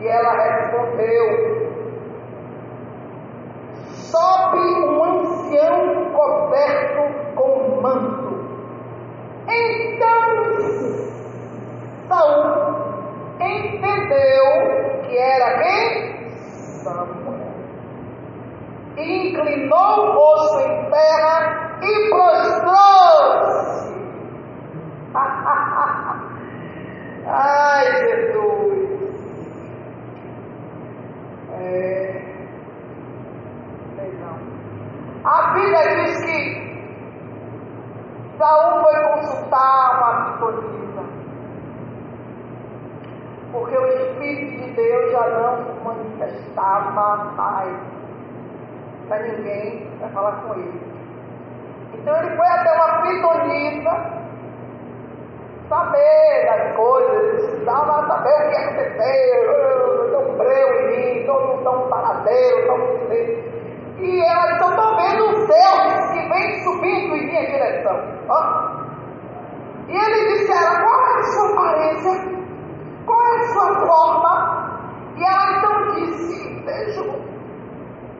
E ela respondeu: Sobe um ancião coberto com manto. Então Saul entendeu que era quem? Samuel. Inclinou o rosto em terra e prostrou-se. Ai, Jesus. É. A Bíblia diz que Saul foi consultar uma pitonisa. Porque o Espírito de Deus já não manifestava mais para ninguém para falar com ele. Então ele foi até uma pitonisa saber das coisas, precisava saber o que aconteceu, tão breu em mim, todo tão paradeiro, tão silêncio. E ela eu estou vendo o céu que vem subindo em minha direção. Ó. E ele disse a ela, qual é a sua aparência? Qual é a sua forma? E ela então disse, vejo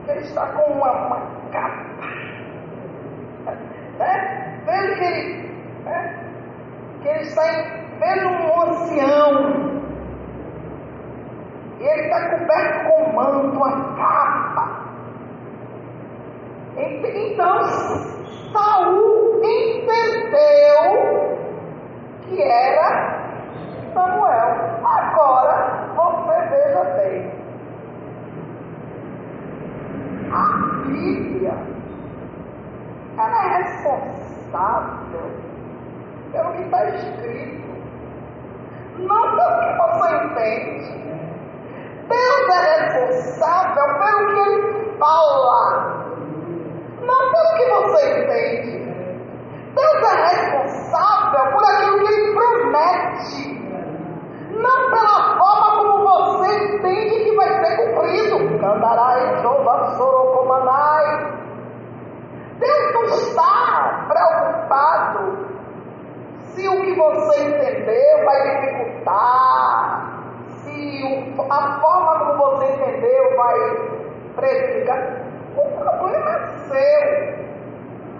que ele está com uma, uma capa. É? Vejo que ele, é? Que ele está em, ancião. E ele está coberto com manto, uma capa. Então, Saul entendeu que era Samuel. Agora, você veja bem. A Bíblia, ela é responsável pelo que está escrito. Não pelo que você entende. Deus é responsável pelo que ele fala. Não pelo que você entende. Deus é responsável por aquilo que Ele promete. Não pela forma como você entende que vai ser cumprido. Candarai, Sorocomanai. Deus não está preocupado se o que você entendeu vai dificultar, se a forma como você entendeu vai prejudicar. O problema é seu.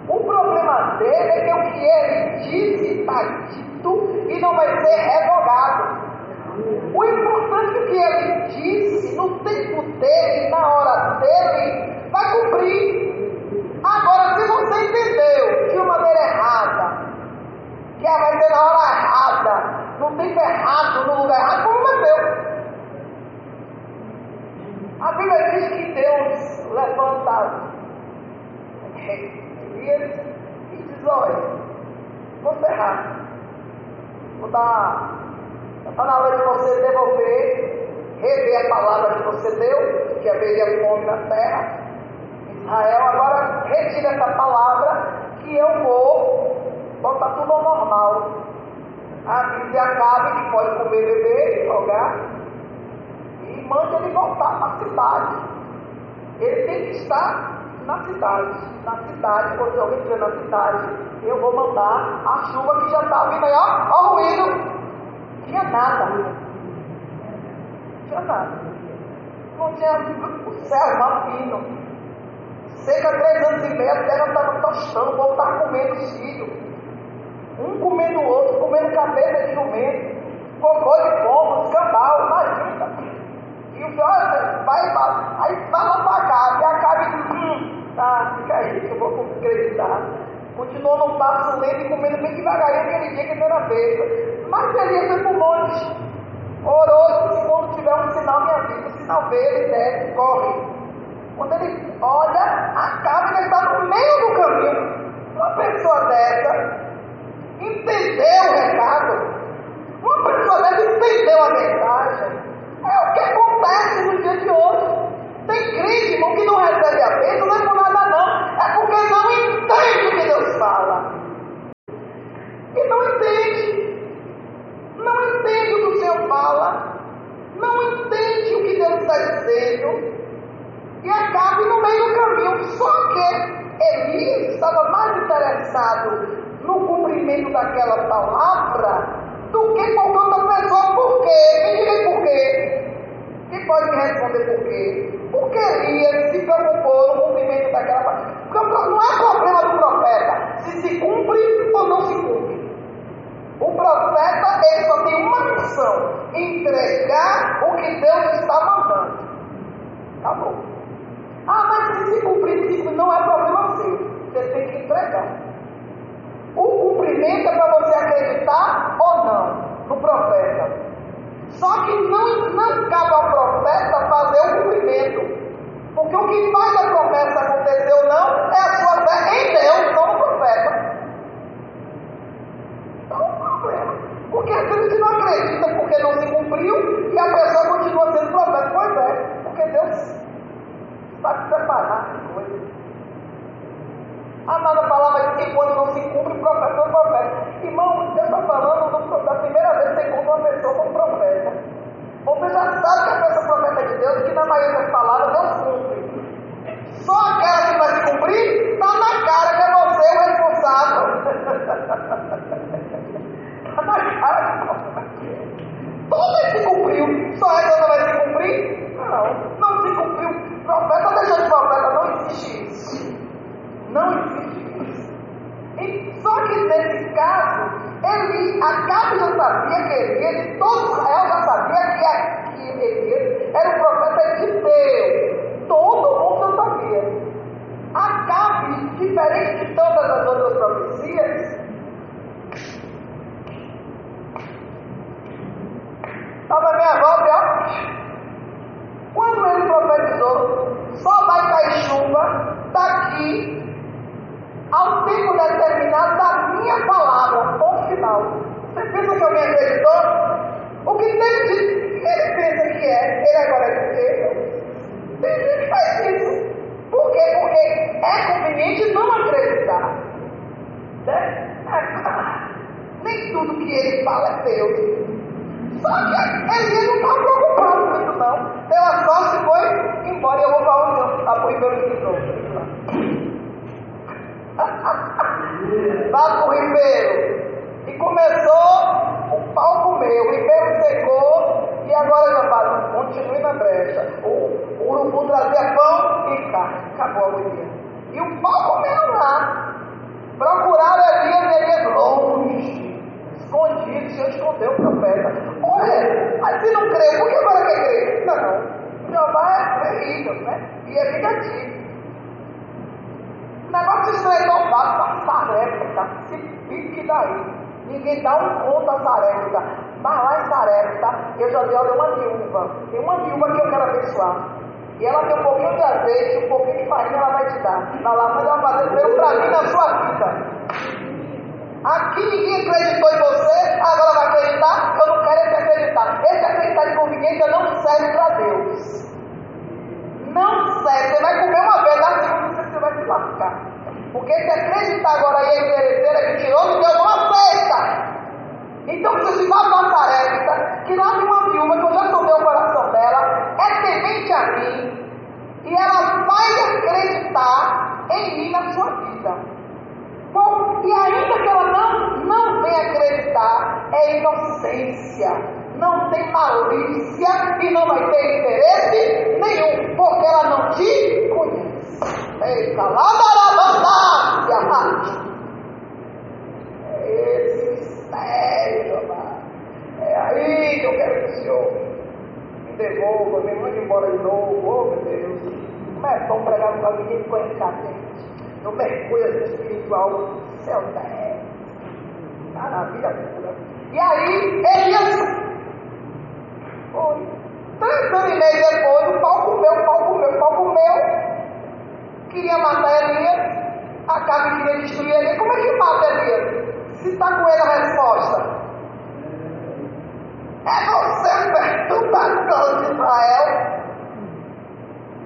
O problema dele é que o que ele disse está dito e não vai ser revogado. O importante é que o que ele disse, no tempo dele, na hora dele, vai cumprir. Agora, se você entendeu de uma maneira errada, que vai ser na hora errada, no tempo errado, no lugar errado, como é seu? A Bíblia diz que Deus levanta Elias e diz, olha, vou ferrar. Vou dar. Está na hora de você devolver, rever a palavra que você deu, que haveria fome na terra. Israel, agora retira essa palavra que eu vou botar tudo ao normal. A Bíblia acabe que pode comer, beber, jogar. E mande ele voltar para a cidade. Ele tem que estar na cidade. Na cidade, quando alguém estiver na cidade, eu vou mandar a chuva que já está vindo aí, ó, ó o ruído. Tinha nada. Tinha nada. Não tinha o céu mal fino. Cerca de três anos e meio, a terra estava tostando, o povo estava comendo filho. Um comendo o outro, comendo cabeça de jumento, cocô de pombo, escambau, imagina. E o senhor vai, vai, aí fala para cá, e acaba e tá, fica aí, que eu vou acreditar. Continuou no passo lento e comendo bem devagarinho aquele dia que ele era besta. Mas ele para o monte. Orou, disse, quando tiver um sinal, me avisa. O sinal verde, desce, corre. Quando ele olha, acaba e ele está no meio do caminho. Uma pessoa dessa entendeu o recado. Uma pessoa dessa entendeu a mensagem. É o que acontece no dia de hoje. Tem crente, irmão, que não recebe a bênção, não é por nada não. É porque não entende o que Deus fala. E não entende. Não entende o que o Senhor fala. Não entende o que Deus está dizendo. E acaba no meio do caminho. Só que Elias estava mais interessado no cumprimento daquela palavra do que qualquer outra pessoa. Por quê? Me diga por quê. Quem pode me responder por quê? Porque Elias se preocupou no cumprimento daquela Porque não é problema do profeta se se cumpre ou não se cumpre. O profeta ele só tem uma missão: entregar o que Deus está mandando. Acabou. Ah, mas se se cumprir, não é problema seu. Você tem que entregar. É para você acreditar ou não no profeta. Só que não, não cabe ao profeta fazer o cumprimento. Porque o que faz a promessa acontecer ou não é a sua fé em Deus, não no profeta. Então é problema. Porque a gente não acredita porque não se cumpriu e a pessoa continua sendo profeta. Pois é, porque Deus sabe separar as coisas. A nada palavra que quando não se cumpre, o profeta é profeta. Irmão, Deus está falando do, da primeira vez que você encontra uma pessoa como profeta. Você já sabe que a pessoa profeta de Deus, que na maioria das palavras Deus cumpre. Só aquela que vai se cumprir, está na cara que é você o responsável. Está na cara que você. Toda se cumpriu, só ela não vai se cumprir? Não, não se cumpriu. Profeta deixou de profeta, não existe isso. Não existe isso. E, só que nesse caso, ele, Acabe já sabia que ele, todo Israel já sabia que, que ele era o profeta de Deus. Todo mundo já sabia. Acabe, diferente de todas as outras profecias, estava minha volta, ó. Quando ele profetizou, só vai cair chuva daqui ao tempo determinado da minha palavra, ponto final. Você pensa que alguém acreditou? O que de ele pensa que é, ele agora é. Tem gente que faz isso. Por quê? Porque é conveniente não acreditar. Né? Nem tudo que ele fala é Deus. Só que ele não está preocupado com isso, não. Deu a sorte foi embora. Eu vou para a união, para o Ribeiro de novo. Vá para o ribeiro. E começou o pau comer, o ribeiro secou e agora fala, continue na brecha. O, o urubu trazia pão e carne. Acabou a mulher. E o pau comeu lá. Procuraram Elias Elias longe, escondido, se escondeu o profeta. Olha, mas se não crê, por que agora quer crer? Não, Jeová é terrível, né? E é vingativo. Negócio estreitou fácil da Sarepta, se pique daí. Ninguém dá um conto a Sarepta. Mas lá em Sarepta, eu já dei olha uma viúva. Tem uma viúva que eu quero abençoar. E ela tem um pouquinho de azeite, um pouquinho de farinha, ela vai te dar. Na mas ela vai fazer primeiro para mim na sua vida. Aqui ninguém acreditou em você, agora vai acreditar? Eu não quero esse acreditar. Esse acreditar de conveniência não serve para Deus. Não serve. Você vai comer uma vez, você vai se lascar. Porque se acreditar agora aí é interesseira, é mentiroso, Deus não aceita. Então se vai uma tarefa, que tem uma viúva que eu já sondei o coração dela, é temente a mim, e ela vai acreditar em mim na sua vida. Bom, e ainda que ela não, não venha acreditar, é inocência não tem malícia e não vai ter interesse nenhum, porque ela não te conhece. Eita, lá da Esse mistério, amado. É aí que eu quero que o Senhor me devolva, me mande embora de novo. Oh, meu Deus. Como é bom pregar com alguém que conhece a gente. No mergulho espiritual, céu terra. Maravilha pura. E aí, Elias foi. Três anos e meio depois, o pau comeu, o pau comeu, o pau comeu. Queria matar Elias. Acabe queria destruir Elias. Como é que mata Elias? Se está com ele a resposta. É você o perturbador de Israel.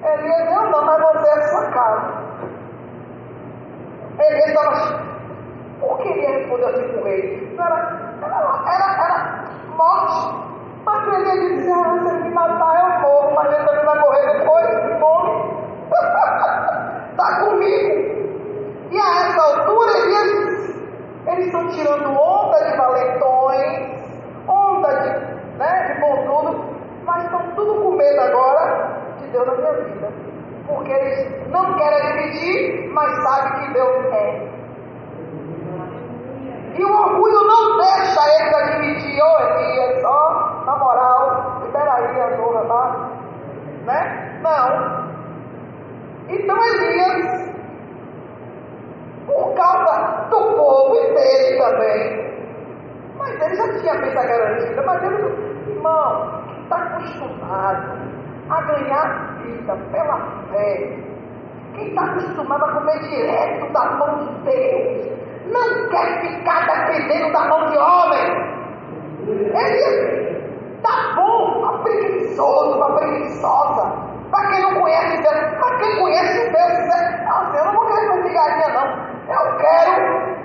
Elias, eu não, mas você é sua casa. Elias estava. Por que ele respondeu assim com ele? Era, era, era, era morte. Mas ele disse, ah, se me matar eu morro, mas ele também vai morrer depois de fome. Está comigo. E a essa altura eles, eles estão tirando onda de valentões, minha vida. Porque eles não querem admitir, mas sabem que Deus é. E o orgulho não deixa eles admitir, ô oh, Elias, ó, na moral, libera aí a zorra, tá? Né? Não. Então Elias, por causa do povo e dele também, mas ele já tinha feito a garantida, mas ele, irmão, está acostumado a ganhar vida pela fé, quem está acostumado a comer direto da mão de Deus, não quer ficar da mão de homem. Ele tá bom, a preguiçoso, a preguiçosa. Para quem não conhece Deus, para quem conhece Deus, eu não vou querer comer migalhinha não. Eu quero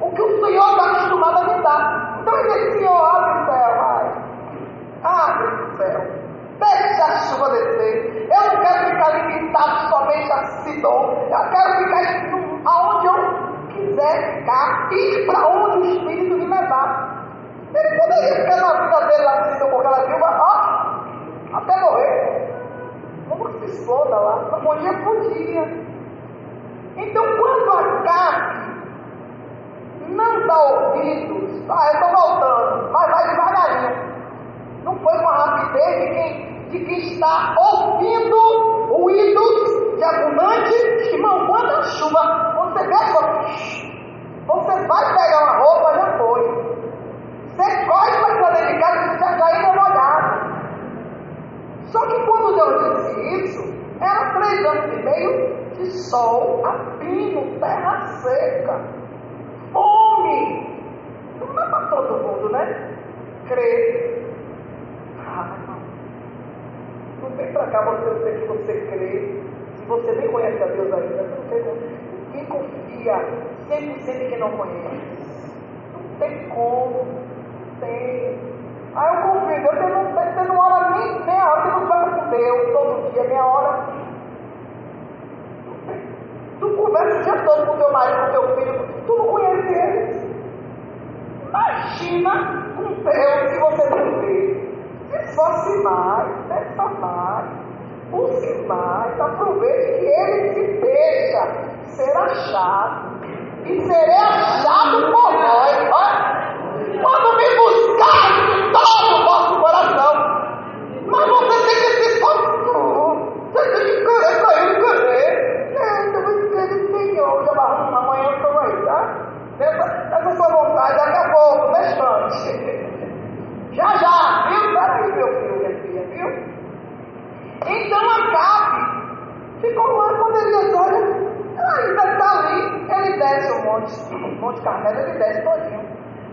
o que o Senhor está acostumado a me dar. Então ele disse, Senhor, abre o céu, vai. Abre o céu. Deixa a chuva descer. Eu não quero ficar limitado somente a Sidom. Eu quero ficar ficar, ir para onde o Espírito me levar. Ele poderia ficar na vida dele lá de com aquela viúva, ó, até morrer. Como se exploda lá? Não podia, podia. Então, quando a carne não dá ouvidos, ah, eu estou voltando, mas vai devagarinho. Não foi com a rapidez de quem, de quem está ouvindo ruídos de abundante. Irmão, quando a chuva, você só, você vai pegar uma roupa, já foi. Você corre para dentro de casa e já está indo molhado. Só que quando Deus disse isso, era três anos e meio de sol a pino, terra seca, fome. Não é para todo mundo, né? Crer não vem para cá você dizer que você crê. Você nem conhece a Deus ainda, não tem como. Quem confia 100% quem não conhece. Não tem como. Não tem. Aí eu confio, Deus, você não, você não ora nem meia hora, você não fala com Deus todo dia, meia hora. Tu conversa o dia todo com teu marido, com teu filho, tu não conhece eles. Imagina com Deus se você não vê. Esforce mais, peça mais, busque mais, aproveite que ele te deixa ser achado. E serei achado por nós. Olha, quando me buscar de todo o vosso coração. Mas você tem que se esforçar. Você tem que querer sair querer. É, eu vou querer Senhor. Já amanhã eu estou aí, tá? Essa, essa sua vontade, daqui a pouco, deixante. Já, já, viu? Peraí, meu filho, minha filha, viu? Então Acabe ficou lá quando ele olha, ainda está ali, ele desce o monte, Carmelo, ele desce todinho.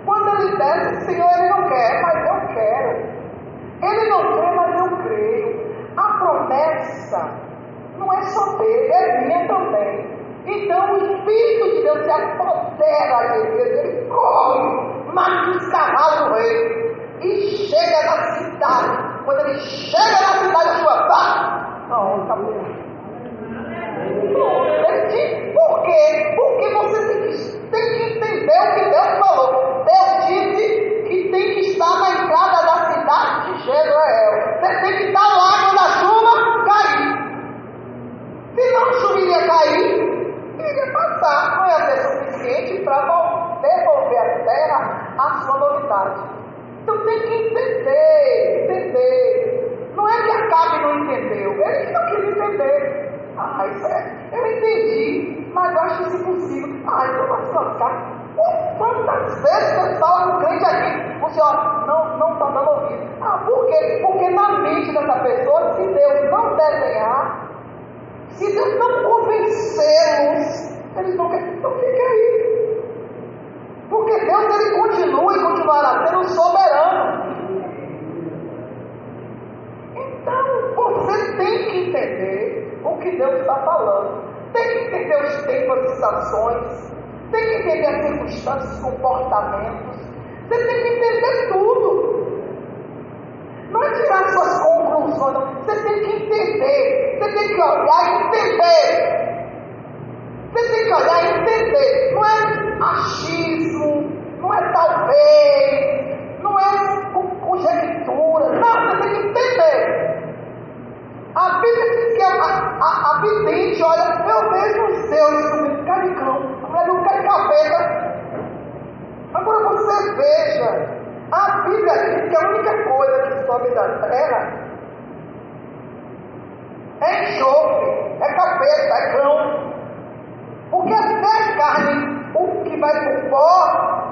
Quando ele desce, Senhor, ele não quer, mas eu quero. Ele não quer, mas eu creio. A promessa não é só dele, é minha também. Então o Espírito de Deus se apodera dele, ele corre, mata os cavalos do rei e chega na cidade. Quando ele chega na cidade, a sua pá, não, acabou. Por quê? Porque você tem tem que entender o que Deus falou. Deus disse que tem que estar na entrada da cidade de Jezreel. Você tem que estar lá quando a chuva cair. Se não a chuva iria cair, iria passar. Não ia ser suficiente para devolver à terra a sua novidade. Então tem que entender, entender. Não é que Acabe não entendeu, ele não quis entender. Ah, isso é, eu entendi, mas eu acho isso impossível. Ah, então vai lascar. Quantas vezes você fala com crente aqui, o senhor não está dando ouvido. Ah, por quê? Porque na mente dessa pessoa, se Deus não desenhar, se Deus não convencê-los, eles não querem, então fica aí. Porque Deus ele continua e continuará sendo soberano. Então você tem que entender o que Deus está falando. Tem que entender os tempos e estações. Tem que entender as circunstâncias, comportamentos. Você tem que entender tudo. Não é tirar suas conclusões, não. Você tem que entender. Você tem que olhar e entender. Você tem que olhar e entender. Não é achismo, não é talvez, não é conjectura. Não, você tem que entender. A Bíblia que a bicho, olha, eu vejo os seus subindo caricão, a mulher não quer capeta. Agora você veja, a Bíblia diz que a única coisa que sobe da terra é enxofre, é capeta, é cão. Porque até a carne, o que vai para o pó,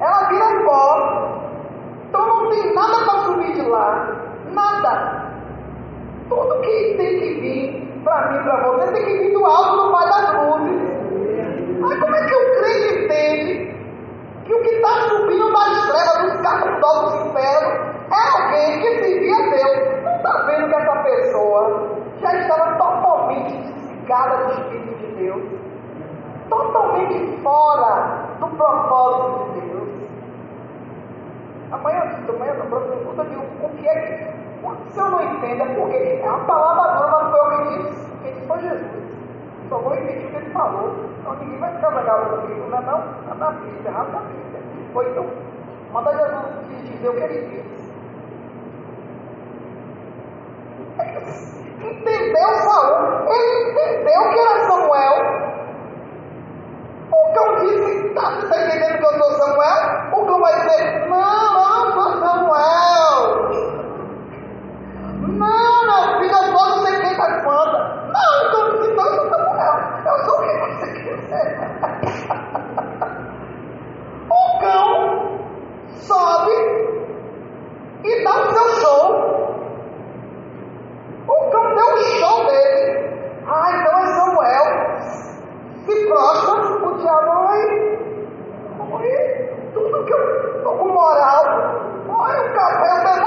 ela vira pó. Então não tem nada para subir de lá. Nada. Tudo que tem que vir para mim, para você, tem que vir do alto do Pai das luzes. Mas como é que o crente entende que o que está subindo das trevas, dos capitós dos infernos, é alguém que servia a Deus? Não está vendo que essa pessoa já estava totalmente desligada do Espírito de Deus, totalmente fora do propósito de Deus. Amanhã, amanhã, no próximo culto, eu digo o que é que. Se eu não entendo, é porque é a palavra dura não foi o que disse, quem disse foi Jesus. Só vou repetir o que ele falou. Então ninguém vai legal comigo, não é não? Está na Bíblia, errado na Bíblia. Foi então. Manda Jesus dizer o que ele disse. Entendeu Saul? Ele entendeu que era Samuel. O cão disse, tá, você está entendendo que eu sou Samuel? O cão vai dizer, não, não, sou Samuel. Não, sou não sei quem da quanta. Não, o cão disse, não, eu sou Samuel. Eu sou o que você quiser. o cão sobe e dá o seu show. O cão deu o show dele. Ah, então é Samuel. Se prostra, o diabo. Oi, tudo que eu tô com moral. Olha o café, o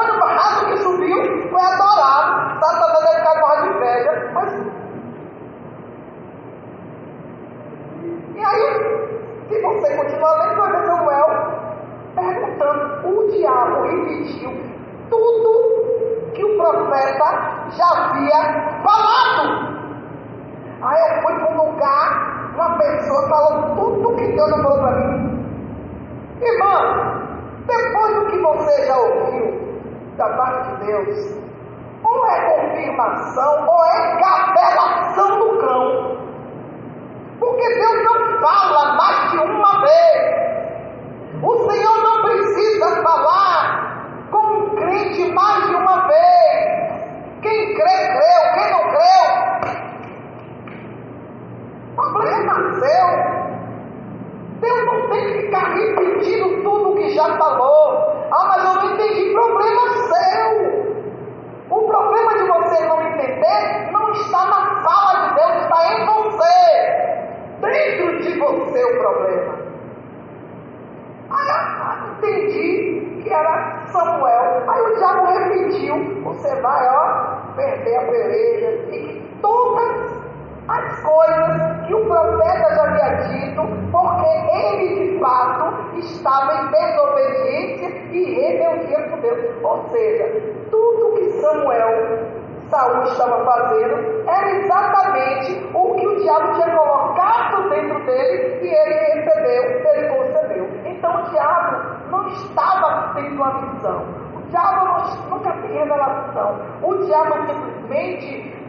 era exatamente o que o diabo tinha colocado dentro dele e ele recebeu, ele concebeu. Então o diabo não estava tendo uma visão. O diabo nunca tem revelação. O diabo simplesmente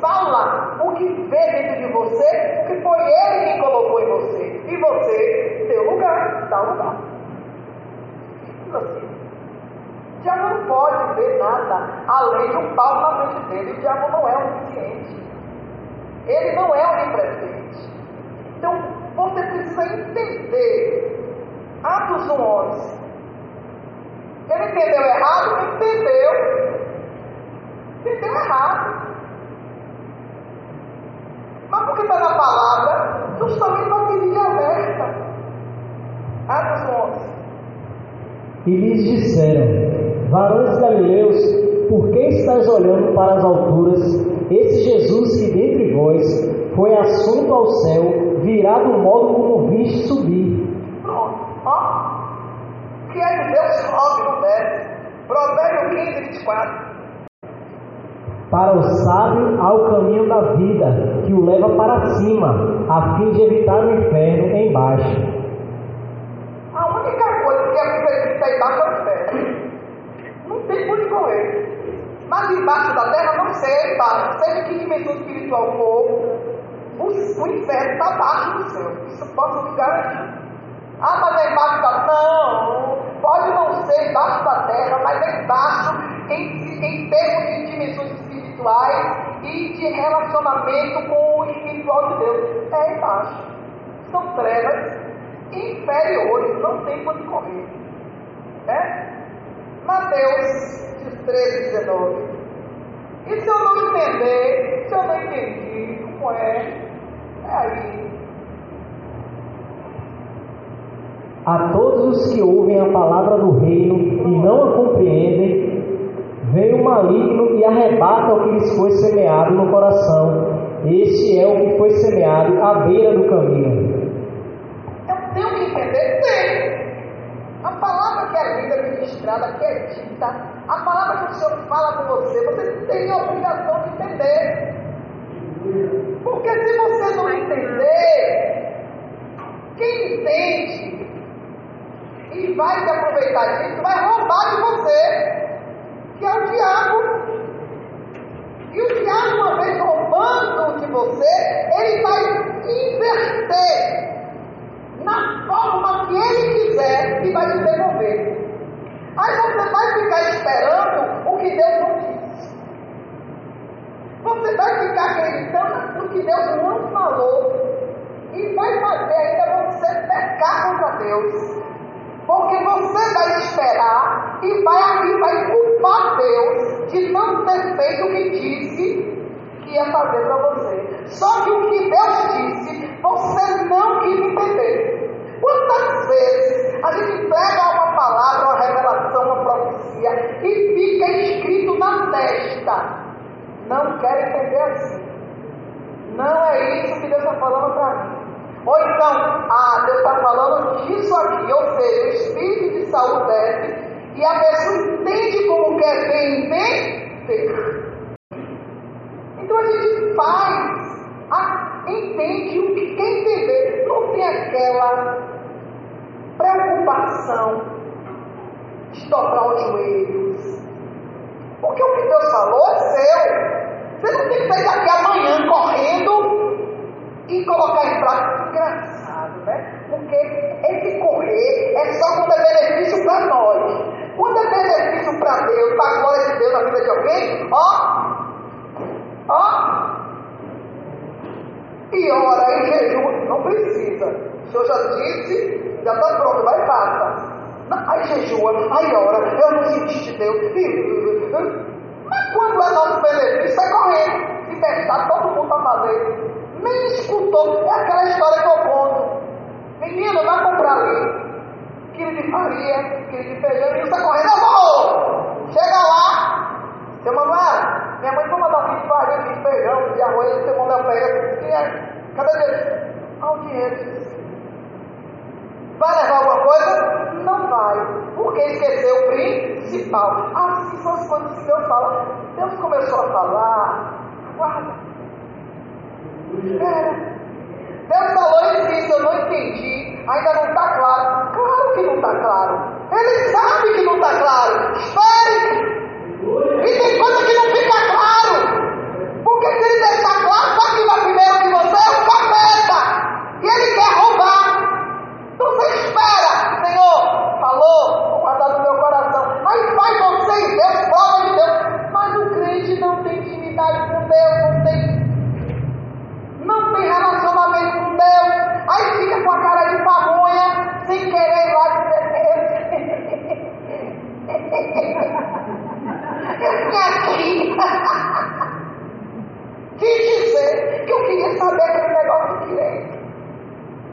fala o que vê dentro de você, porque foi ele quem colocou em você. E você deu lugar, dá lugar. Assim. Diabo não pode ver nada além de um pau na frente dele. O diabo não é onisciente. Ele não é onipresente. Então, você precisa entender. Atos 11. Ele entendeu errado? Entendeu. Entendeu errado. Mas porque está na palavra, justamente para pedir alerta. Atos 11. E lhes disseram: Varões galileus, por que estáis olhando para as alturas? Esse Jesus que dentre vós foi assunto ao céu, virá do modo como viste subir. Pronto, ó. Que é de Deus sobe, não desce. Provérbio 15, 24. Para o sábio há o caminho da vida, que o leva para cima, a fim de evitar o inferno embaixo. A única coisa que a Bíblia está embaixo é. Por onde correr. Mas embaixo da terra, não sei, embaixo. De que dimensão espiritual for. o, inferno está abaixo do céu. Isso posso lhe garantir. Ah, mas é embaixo da. Não! Pode não ser embaixo da terra, mas é embaixo em, em termos de dimensões espirituais e de relacionamento com o espiritual de Deus. É embaixo. São trevas inferiores, não tem onde correr. É? Mateus 13, 19. E se eu não entender, se eu não entendi, como é? É aí. A todos os que ouvem a palavra do reino e não a compreendem, vem o maligno e arrebata o que lhes foi semeado no coração. Este é o que foi semeado à beira do caminho. Eu tenho que entender? Tem. A palavra que ministrada, que é dita, a palavra que o Senhor fala com você, você tem a obrigação de entender. Porque se você não entender, quem entende e vai se aproveitar disso, vai roubar de você, que é o diabo. E o diabo, uma vez roubando de você, ele vai inverter na forma que ele quiser e vai te devolver. Aí você vai ficar esperando o que Deus não disse. Você vai ficar acreditando no que Deus não falou. E vai fazer ainda você pecar contra Deus. Porque você vai esperar e vai, e vai culpar Deus de não ter feito o que disse que ia fazer para você. Só que o que Deus disse, você não quis entender. Quantas vezes a gente pega uma palavra, uma revelação, uma profecia e fica escrito na testa? Não quero entender assim. Não é isso que Deus está falando para mim. Ou então, ah, Deus está falando disso aqui, ou seja, o espírito de saúde desce e a pessoa entende como quer bem entender. Então a gente faz, a, entende o que quer entender, não tem aquela preocupação de dobrar os joelhos. Porque o que Deus falou é seu. Você não tem que sair daqui amanhã correndo e colocar em prática. Engraçado, né? Porque esse correr é só quando é benefício para nós. Quando é benefício para Deus, para a glória de Deus na vida de alguém, ó, ó, e ora em jejum, não precisa. O Senhor já disse, já está pronto, vai e faça. Aí jejua, aí ora, eu não senti de Deus. Mas quando é nosso benefício, sai correndo. Se testar, todo mundo para fazer. Nem escutou. É aquela história que eu conto. Menino, vai comprar ali. Quilo de farinha, quilo de feijão, e está correndo, vou! Chega lá, seu Manuel, minha mãe foi mandar um de farinha, de feijão, de arroz, você manda para ele. É? Cadê ele? Ah, o dinheiro. Vai levar alguma coisa? Não vai. Porque esqueceu o principal. Assim são as coisas que Deus fala. Deus começou a falar. Guarda. Espera. Deus falou e disse, eu não entendi. Ainda não está claro. Claro que não está claro. Ele sabe que não está claro. Espere. E tem coisa que não fica claro. Porque se ele deixar claro, sabe que vai primeiro que você é o capeta. E ele quer roubar. Então você espera, Senhor, falou, vou guardar no meu coração. Aí faz você e Deus, prova de Deus. Mas o crente não tem intimidade com Deus, não tem, não tem relacionamento com Deus. Aí fica com a cara de pamonha, sem querer ir lá dizer. Eu vim aqui de dizer que eu queria saber aquele negócio direito.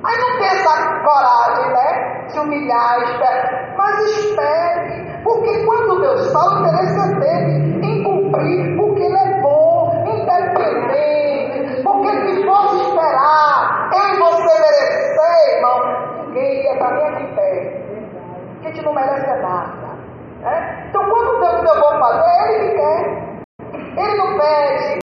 Aí não tem essa coragem, né? Se humilhar, espera. Mas espere, porque quando Deus fala, o interesse é dele cumprir, porque ele é bom, independente. Porque se fosse esperar eu e você merecer, irmão, ninguém ia estar nem aqui perto. A gente não merece nada. Né? Então, quando Deus deu bom fazer, ele que quer. Ele não pede,